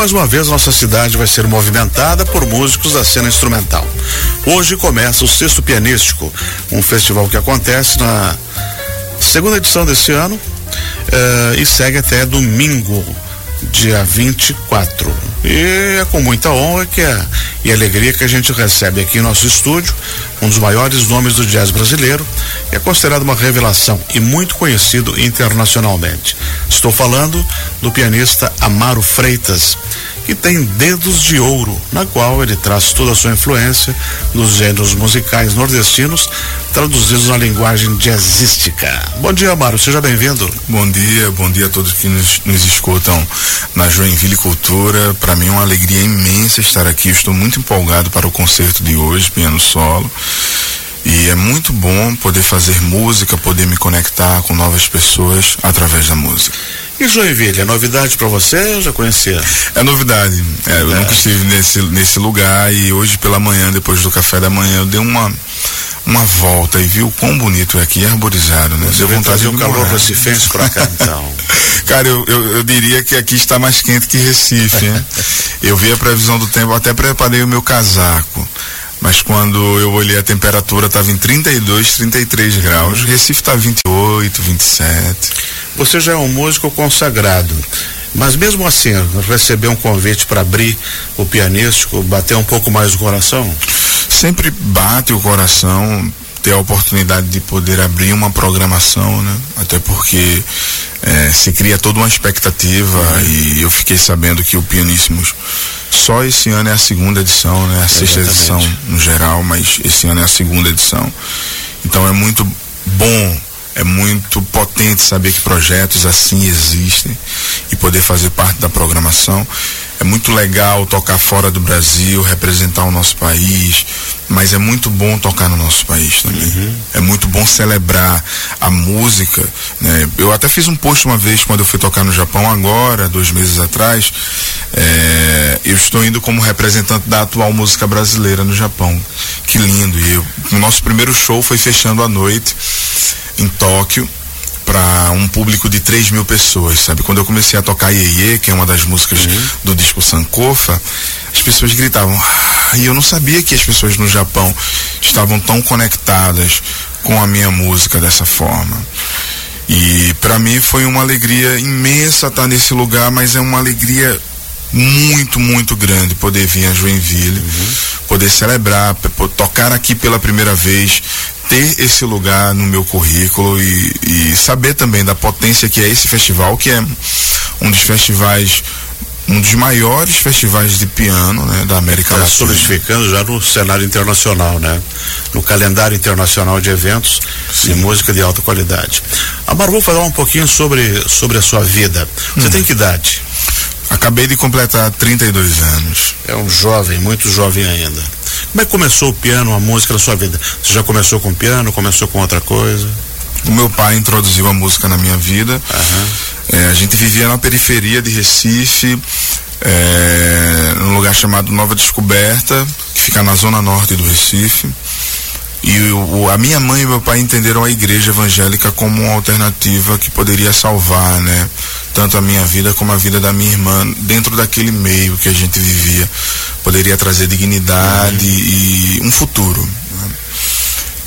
Mais uma vez, nossa cidade vai ser movimentada por músicos da cena instrumental. Hoje começa o Sexto Pianístico, um festival que acontece na segunda edição desse ano uh, e segue até domingo, dia 24. E é com muita honra que é, e alegria que a gente recebe aqui em nosso estúdio um dos maiores nomes do jazz brasileiro, é considerado uma revelação e muito conhecido internacionalmente. Estou falando do pianista Amaro Freitas que tem Dedos de Ouro, na qual ele traz toda a sua influência nos gêneros musicais nordestinos, traduzidos na linguagem jazzística. Bom dia, Amaro, seja bem-vindo. Bom dia, bom dia a todos que nos, nos escutam na Joinville Cultura. Para mim é uma alegria imensa estar aqui. Estou muito empolgado para o concerto de hoje, piano solo. E é muito bom poder fazer música, poder me conectar com novas pessoas através da música. E Joinville, é novidade para você? Eu já conhecia. É novidade. É, eu é. nunca estive nesse, nesse lugar e hoje pela manhã, depois do café da manhã, eu dei uma uma volta e vi o quão bonito é aqui, arborizado, né? Deu vontade de um calor recifense pra cá, então. Cara, eu, eu, eu, diria que aqui está mais quente que Recife, né? eu vi a previsão do tempo, até preparei o meu casaco. Mas quando eu olhei a temperatura estava em 32, 33 graus. Recife está 28, 27. Você já é um músico consagrado. Mas mesmo assim, receber um convite para abrir o pianístico, bater um pouco mais o coração? Sempre bate o coração ter a oportunidade de poder abrir uma programação, né? Até porque é, se cria toda uma expectativa e eu fiquei sabendo que o Pianíssimos só esse ano é a segunda edição, né? A sexta edição no geral, mas esse ano é a segunda edição. Então é muito bom, é muito potente saber que projetos assim existem e poder fazer parte da programação. É muito legal tocar fora do Brasil, representar o nosso país, mas é muito bom tocar no nosso país também. Uhum. É muito bom celebrar a música. Né? Eu até fiz um post uma vez quando eu fui tocar no Japão agora, dois meses atrás. É, eu estou indo como representante da atual música brasileira no Japão. Que lindo! E eu, o nosso primeiro show foi fechando a noite em Tóquio para um público de 3 mil pessoas, sabe? Quando eu comecei a tocar Iê, que é uma das músicas uhum. do disco Sankofa, as pessoas gritavam. Ah, e eu não sabia que as pessoas no Japão estavam tão conectadas com a minha música dessa forma. E para mim foi uma alegria imensa estar nesse lugar, mas é uma alegria muito, muito grande poder vir a Joinville, uhum. poder celebrar, tocar aqui pela primeira vez, ter esse lugar no meu currículo e, e saber também da potência que é esse festival, que é um dos festivais um dos maiores festivais de piano né, da América tá Latina. solidificando já no cenário internacional, né? No calendário internacional de eventos Sim. de música de alta qualidade. Amaro, vou falar um pouquinho sobre, sobre a sua vida. Você hum. tem que idade? Acabei de completar 32 anos. É um jovem, muito jovem ainda. Como é que começou o piano, a música na sua vida? Você já começou com piano, começou com outra coisa? O meu pai introduziu a música na minha vida. É, a gente vivia na periferia de Recife, é, num lugar chamado Nova Descoberta, que fica na zona norte do Recife. E o, a minha mãe e meu pai entenderam a igreja evangélica como uma alternativa que poderia salvar, né? Tanto a minha vida como a vida da minha irmã dentro daquele meio que a gente vivia. Poderia trazer dignidade uhum. e um futuro. Né?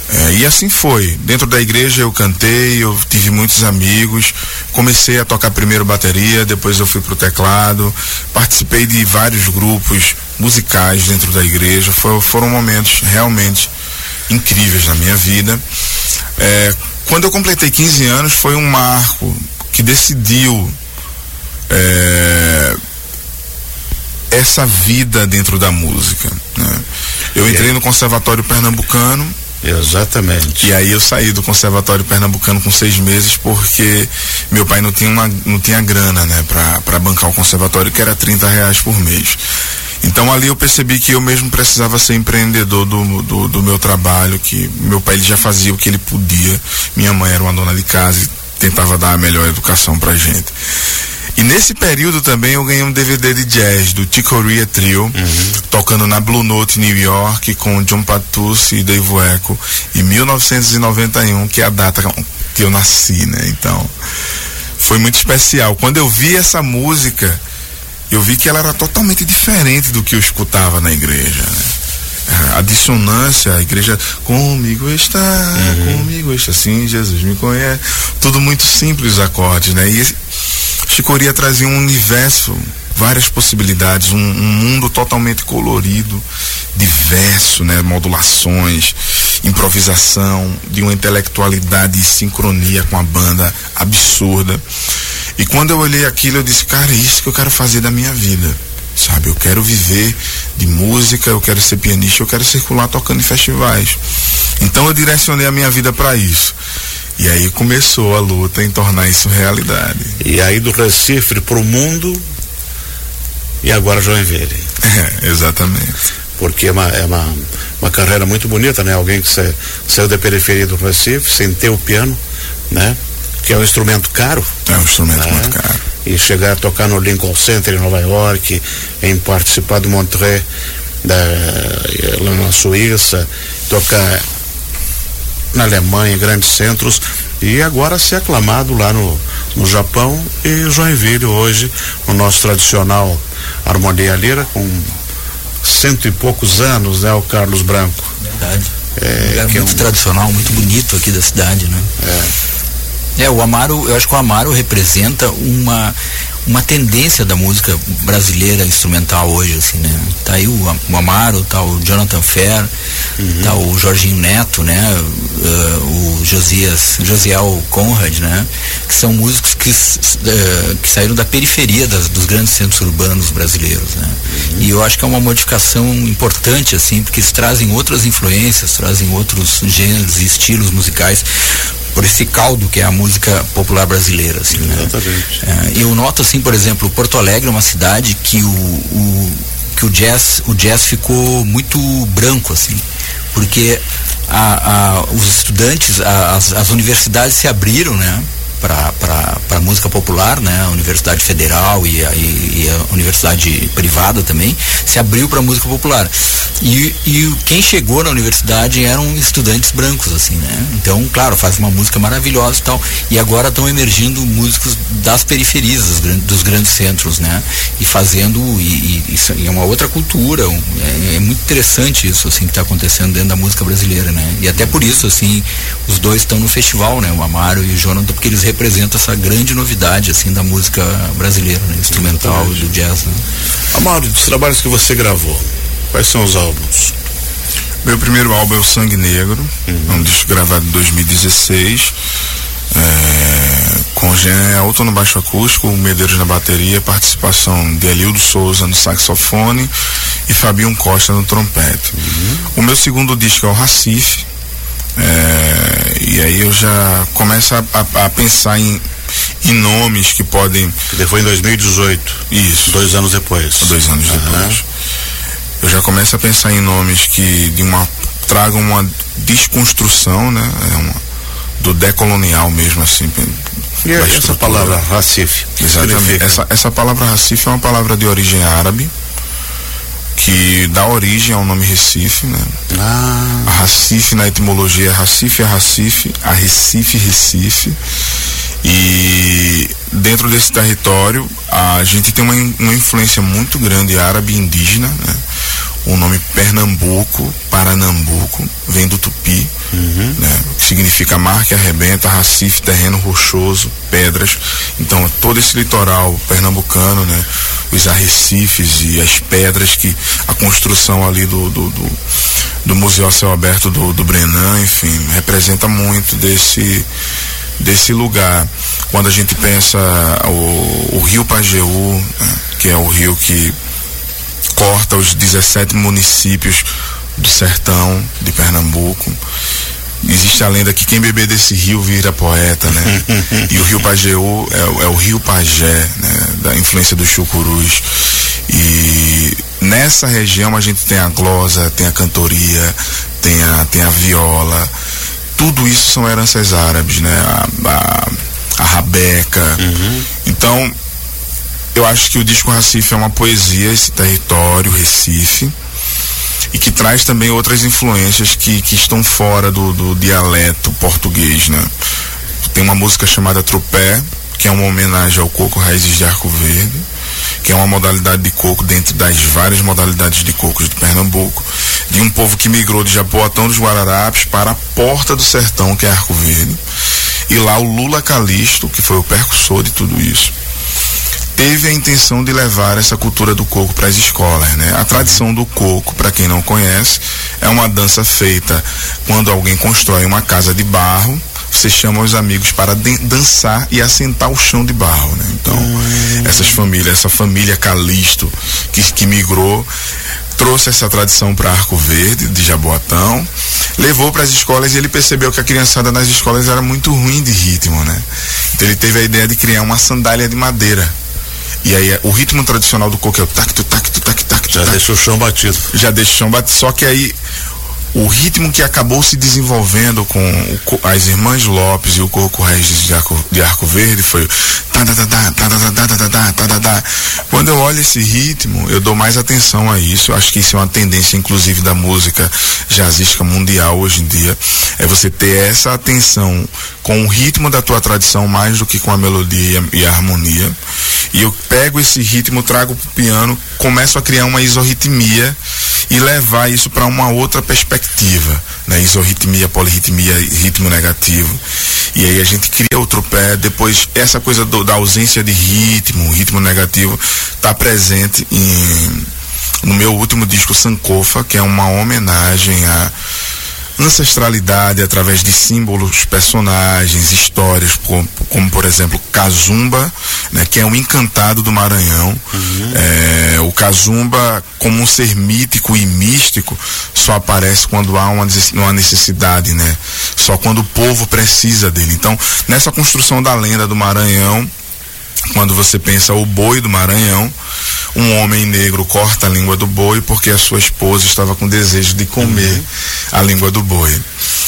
É, e assim foi. Dentro da igreja eu cantei, eu tive muitos amigos, comecei a tocar primeiro bateria, depois eu fui pro teclado, participei de vários grupos musicais dentro da igreja. For, foram momentos realmente incríveis na minha vida. É, quando eu completei 15 anos, foi um marco que decidiu é, essa vida dentro da música. Né? Eu entrei no Conservatório Pernambucano. Exatamente. E aí eu saí do Conservatório Pernambucano com seis meses porque meu pai não tinha, uma, não tinha grana, né, para bancar o conservatório, que era 30 reais por mês. Então ali eu percebi que eu mesmo precisava ser empreendedor do, do, do, meu trabalho, que meu pai ele já fazia o que ele podia. Minha mãe era uma dona de casa e tentava dar a melhor educação pra gente. E nesse período também eu ganhei um DVD de jazz do Ticoria Trio, uhum. tocando na Blue Note New York com John Patucci e Dave Echo em 1991, que é a data que eu nasci, né? Então, foi muito especial. Quando eu vi essa música, eu vi que ela era totalmente diferente do que eu escutava na igreja, né? A dissonância, a igreja comigo está, uhum. comigo está, sim, Jesus me conhece. Tudo muito simples os acordes, né? E Chicoria trazia um universo, várias possibilidades, um, um mundo totalmente colorido, diverso, né? Modulações, improvisação, de uma intelectualidade e sincronia com a banda absurda. E quando eu olhei aquilo, eu disse, cara, é isso que eu quero fazer da minha vida. Sabe, eu quero viver de música, eu quero ser pianista, eu quero circular tocando em festivais. Então eu direcionei a minha vida para isso. E aí começou a luta em tornar isso realidade. E aí do Recife para o mundo e agora Joinville. É, exatamente. Porque é uma, é uma, uma carreira muito bonita, né? Alguém que sa, saiu da periferia do Recife sem ter o piano, né? Que é um instrumento caro. É um instrumento né? muito caro. E chegar a tocar no Lincoln Center em Nova York, em participar do Montreux da, lá na Suíça, tocar na Alemanha, em grandes centros, e agora ser aclamado lá no, no Japão e Joinville hoje, o nosso tradicional Harmonia Lira, com cento e poucos anos, né, o Carlos Branco. Verdade. É, é muito é um... tradicional, muito bonito aqui da cidade, né? É. É, o Amaro, eu acho que o Amaro representa uma uma tendência da música brasileira instrumental hoje, assim, né? Tá aí o, o Amaro, tá o Jonathan Fer, uhum. tá o Jorginho Neto, né? Uh, o Josias, Josiel Conrad, né? Que são músicos que, uh, que saíram da periferia das, dos grandes centros urbanos brasileiros, né? Uhum. E eu acho que é uma modificação importante, assim, porque eles trazem outras influências, trazem outros gêneros e estilos musicais por esse caldo que é a música popular brasileira, assim, né? Exatamente. É, eu noto assim, por exemplo, Porto Alegre é uma cidade que o, o que o jazz, o jazz ficou muito branco, assim, porque a, a, os estudantes, a, as, as universidades se abriram, né? Para música popular, né? A Universidade Federal e a, e a Universidade Privada também, se abriu para música popular. E, e quem chegou na universidade eram estudantes brancos, assim, né? Então, claro, faz uma música maravilhosa e tal. E agora estão emergindo músicos das periferias dos, dos, grandes centros, né? E fazendo, e, e isso é uma outra cultura. É, é muito interessante isso, assim, que está acontecendo dentro da música brasileira, né? E até por isso, assim, os dois estão no festival, né? O Amaro e o Jonathan, porque eles representa essa grande novidade assim da música brasileira, né? instrumental do jazz. Né? Amado, dos trabalhos que você gravou, quais são os álbuns? Meu primeiro álbum é o Sangue Negro, uhum. um disco gravado em 2016. É, com Jean Alto no baixo acústico, o Medeiros na bateria, participação de Elildo Souza no saxofone e Fabinho Costa no trompete. Uhum. O meu segundo disco é o Recife, é, e aí eu já começo a, a, a pensar em, em, nomes que podem. Foi em 2018. Isso. Dois anos depois. Dois anos uhum. depois. Eu já começo a pensar em nomes que de uma tragam uma desconstrução, né? É uma, do decolonial mesmo assim. E essa palavra Recife? Exatamente. Essa, essa palavra Recife é uma palavra de origem árabe que dá origem ao nome Recife, né? Ah. A Recife na etimologia é Recife é Recife, a Recife Recife. E dentro desse território a gente tem uma, uma influência muito grande árabe indígena, né? O nome Pernambuco, Paranambuco, vem do tupi, uhum. né? que significa mar que arrebenta, Recife, terreno rochoso, pedras. Então, todo esse litoral pernambucano, né? os arrecifes e as pedras que a construção ali do, do, do, do Museu Céu Aberto do, do Brenan, enfim, representa muito desse, desse lugar. Quando a gente pensa o, o Rio Pajeú, né? que é o rio que corta os 17 municípios do sertão de Pernambuco. Existe a lenda que quem beber desse rio vira poeta, né? e o rio Pajeú é, é, o rio Pajé, né? Da influência dos chucurus. E nessa região a gente tem a glosa, tem a cantoria, tem a, tem a viola. Tudo isso são heranças árabes, né? A, a, a rabeca. Uhum. Então, eu acho que o disco Recife é uma poesia, esse território, Recife, e que traz também outras influências que, que estão fora do, do dialeto português, né? Tem uma música chamada Tropé, que é uma homenagem ao coco Raízes de Arco Verde, que é uma modalidade de coco dentro das várias modalidades de cocos de Pernambuco, de um povo que migrou de Japoatão dos Guararapes para a Porta do Sertão, que é Arco Verde. E lá o Lula Calixto, que foi o percussor de tudo isso, teve a intenção de levar essa cultura do coco para as escolas, né? A tradição do coco, para quem não conhece, é uma dança feita quando alguém constrói uma casa de barro, você chama os amigos para dançar e assentar o chão de barro, né? Então, hum. essas famílias, essa família Calixto que, que migrou, trouxe essa tradição para Arco Verde, de Jaboatão, levou para as escolas e ele percebeu que a criançada nas escolas era muito ruim de ritmo, né? Então ele teve a ideia de criar uma sandália de madeira e aí o ritmo tradicional do coco é o tacto, tacto, tacto, tacto. Já deixa o chão batido. Já deixa o chão batido. Só que aí o ritmo que acabou se desenvolvendo com o, as irmãs Lopes e o Coco Regis de Arco, de Arco Verde foi quando eu olho esse ritmo eu dou mais atenção a isso eu acho que isso é uma tendência inclusive da música jazzística mundial hoje em dia é você ter essa atenção com o ritmo da tua tradição mais do que com a melodia e a harmonia e eu pego esse ritmo trago pro piano começo a criar uma isorritmia e levar isso para uma outra perspectiva, né? Isorritmia, polirritmia, ritmo negativo. E aí a gente cria outro pé, depois essa coisa do, da ausência de ritmo, ritmo negativo, está presente em, no meu último disco Sankofa, que é uma homenagem a ancestralidade através de símbolos, personagens, histórias, como, como por exemplo Kazumba, né, que é um encantado do Maranhão. Uhum. É, o Kazumba, como um ser mítico e místico, só aparece quando há uma, uma necessidade, né? Só quando o povo precisa dele. Então, nessa construção da lenda do Maranhão, quando você pensa o boi do Maranhão, um homem negro corta a língua do boi porque a sua esposa estava com desejo de comer uhum. a língua do boi.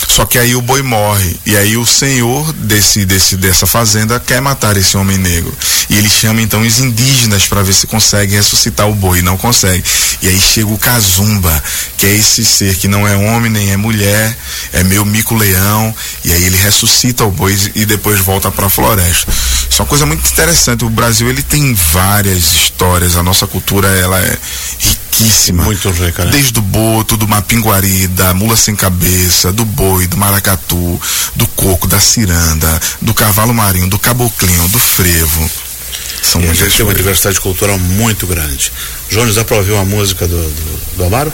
Só que aí o boi morre e aí o senhor desse, desse dessa fazenda quer matar esse homem negro e ele chama então os indígenas para ver se consegue ressuscitar o boi, não consegue. E aí chega o Kazumba, que é esse ser que não é homem nem é mulher, é meio mico-leão e aí ele ressuscita o boi e depois volta para a floresta. Isso é uma coisa muito interessante. O Brasil ele tem várias histórias. A nossa cultura ela é riquíssima. Muito rica, né? Desde o boto, do mapinguari, da mula sem cabeça, do boi, do maracatu, do coco, da ciranda, do cavalo marinho, do caboclinho, do frevo. São e a gente tem uma diversidade cultural muito grande. Jones, dá para ouvir uma música do, do, do Amaro?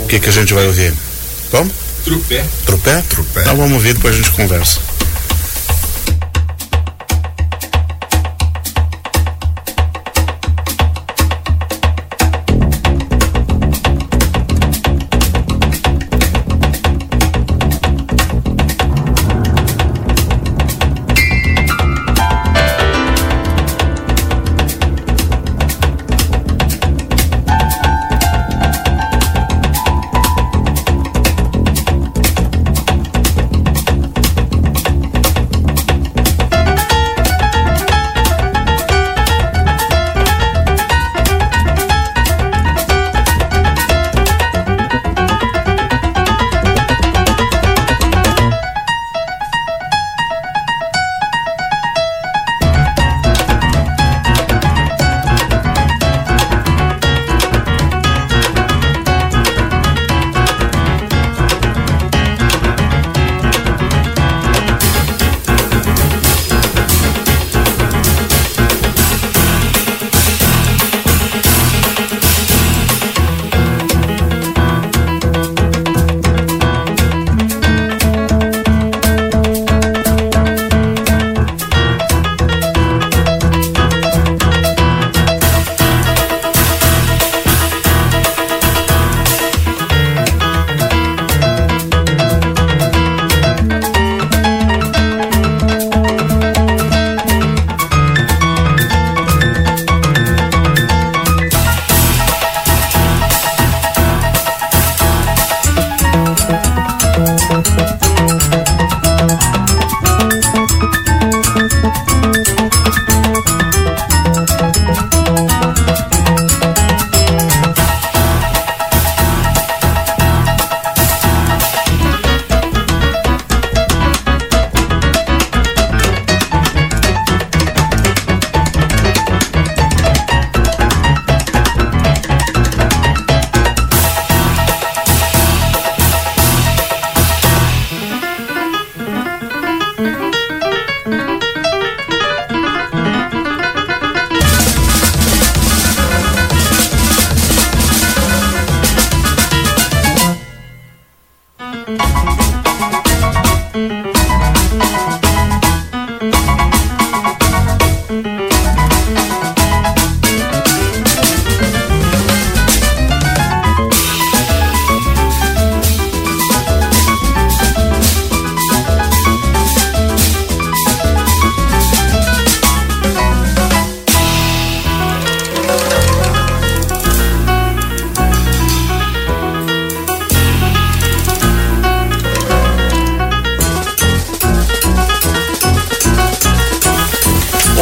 O que, que a gente vai ouvir? Vamos? Trupé. Trupé? Trupé. Então vamos ouvir, depois a gente conversa.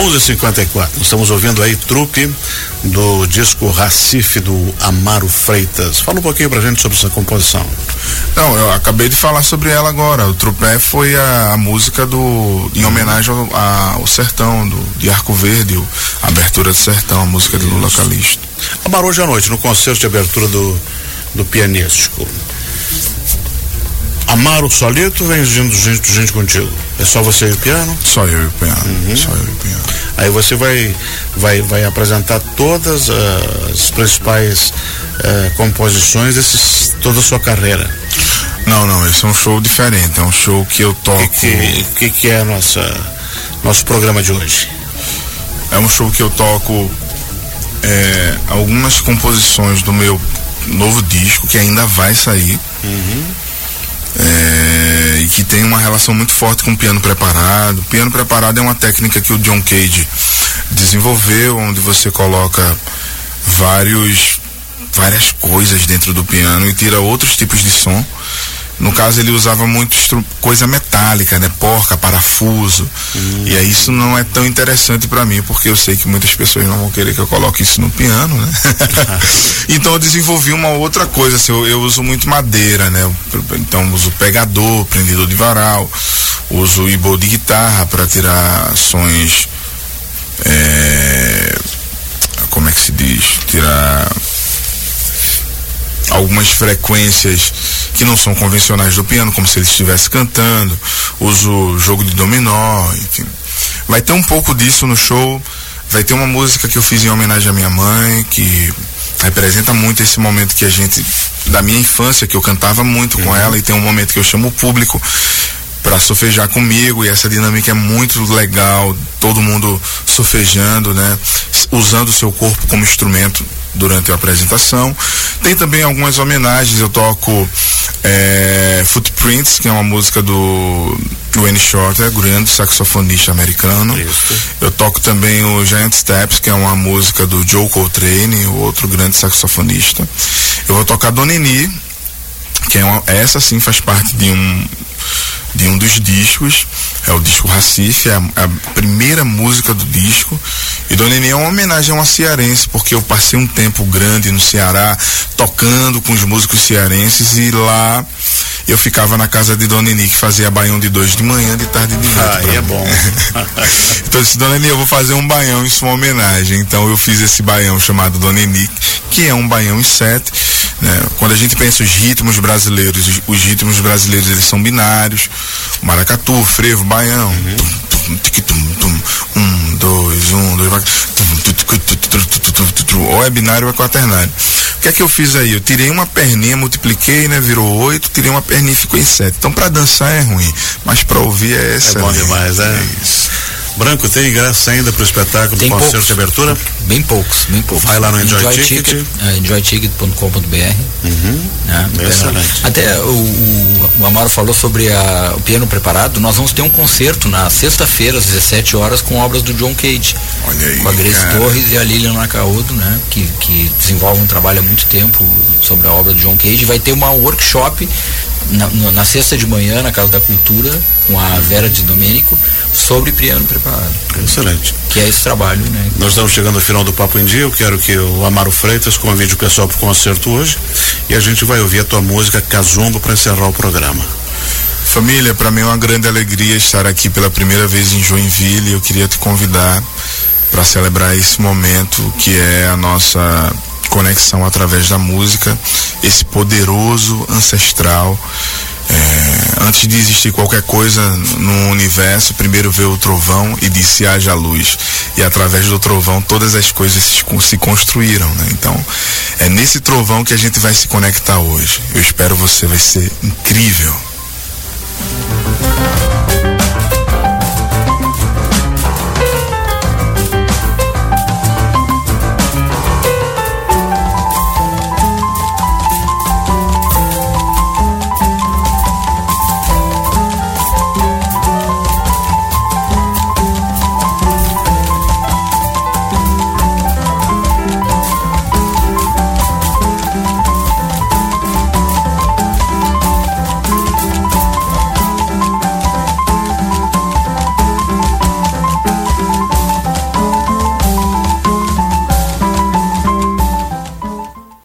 11:54. Estamos ouvindo aí trupe do disco Racife do Amaro Freitas. Fala um pouquinho pra gente sobre essa composição. Não, eu acabei de falar sobre ela agora. O Trupé foi a, a música do em homenagem ao, ao Sertão do, de Arco Verde, o, a abertura do Sertão, a música de Lula Calixto. Amaro hoje à noite no concerto de abertura do do pianístico. Amaro solito vem vindo gente, gente contigo? É só você e o piano? Só eu e o piano. Uhum. Só eu e o piano. Aí você vai, vai, vai apresentar todas as principais uh, composições desses, toda a sua carreira. Não, não, esse é um show diferente, é um show que eu toco. O que, que, que, que é nossa, nosso programa de hoje? É um show que eu toco é, algumas composições do meu novo disco que ainda vai sair. Uhum. É, e que tem uma relação muito forte com o piano preparado. O piano preparado é uma técnica que o John Cage desenvolveu, onde você coloca vários várias coisas dentro do piano e tira outros tipos de som no caso, ele usava muito coisa metálica, né? Porca, parafuso. Hum. E aí isso não é tão interessante para mim, porque eu sei que muitas pessoas não vão querer que eu coloque isso no piano, né? então eu desenvolvi uma outra coisa, assim, eu, eu, uso muito madeira, né? Então uso pegador, prendedor de varal, uso ibo de guitarra para tirar sons. É, como é que se diz? Tirar algumas frequências que não são convencionais do piano, como se ele estivesse cantando, uso jogo de dominó, enfim. Vai ter um pouco disso no show. Vai ter uma música que eu fiz em homenagem à minha mãe, que representa muito esse momento que a gente, da minha infância, que eu cantava muito uhum. com ela, e tem um momento que eu chamo o público para sofejar comigo e essa dinâmica é muito legal, todo mundo sofejando, né? Usando o seu corpo como instrumento durante a apresentação. Tem também algumas homenagens, eu toco é, Footprints, que é uma música do Wayne Shorter, grande saxofonista americano. Isso. Eu toco também o Giant Steps, que é uma música do Joe Coltrane, outro grande saxofonista. Eu vou tocar Donini, que é uma, essa sim faz parte de um de um dos discos, é o disco Racife, é a, a primeira música do disco. E Dona Nenê é uma homenagem a uma cearense, porque eu passei um tempo grande no Ceará, tocando com os músicos cearenses, e lá eu ficava na casa de Dona Nenê, que fazia baião de dois de manhã, de tarde e de noite. Ah, é bom. então eu disse, Dona Nenê, eu vou fazer um baião em sua homenagem. Então eu fiz esse baião chamado Dona Nenê, que é um baião em sete né? Quando a gente pensa os ritmos brasileiros, os, os, ritmos brasileiros eles são binários. Maracatu, frevo, baião. Uhum. Um, dois, um, dois, ou é binário ou é quaternário. O que é que eu fiz aí? Eu tirei uma perninha, multipliquei, né? Virou oito, tirei uma perninha e ficou em sete. Então para dançar é ruim, mas para ouvir é essa. É bom demais, é. é isso. Branco, tem ingresso ainda para o espetáculo tem do concerto poucos, de abertura? Bem poucos, bem poucos. Vai lá no Enjoy, Enjoy Ticket. Ticket é, enjoyticket.com.br. Uhum. Né? Excelente. Até o, o, o, Amaro falou sobre a, o piano preparado. Nós vamos ter um concerto na sexta-feira, às 17 horas, com obras do John Cage. Olha aí, com a Grace cara. Torres e a Lilian Nakaudo, né? Que, que desenvolvem um trabalho há muito tempo sobre a obra do John Cage. Vai ter uma workshop na, na, sexta de manhã, na Casa da Cultura, com a Vera de Domênico, sobre piano preparado. Excelente. Que é esse trabalho, né? Nós estamos chegando ao final do Papo em Dia. Eu quero que o Amaro Freitas convide o pessoal para o concerto hoje e a gente vai ouvir a tua música Casumbo para encerrar o programa. Família, para mim é uma grande alegria estar aqui pela primeira vez em Joinville. Eu queria te convidar para celebrar esse momento que é a nossa conexão através da música, esse poderoso ancestral. É, antes de existir qualquer coisa no universo, primeiro veio o trovão e disse haja luz. E através do trovão todas as coisas se, se construíram. Né? Então, é nesse trovão que a gente vai se conectar hoje. Eu espero você, vai ser incrível.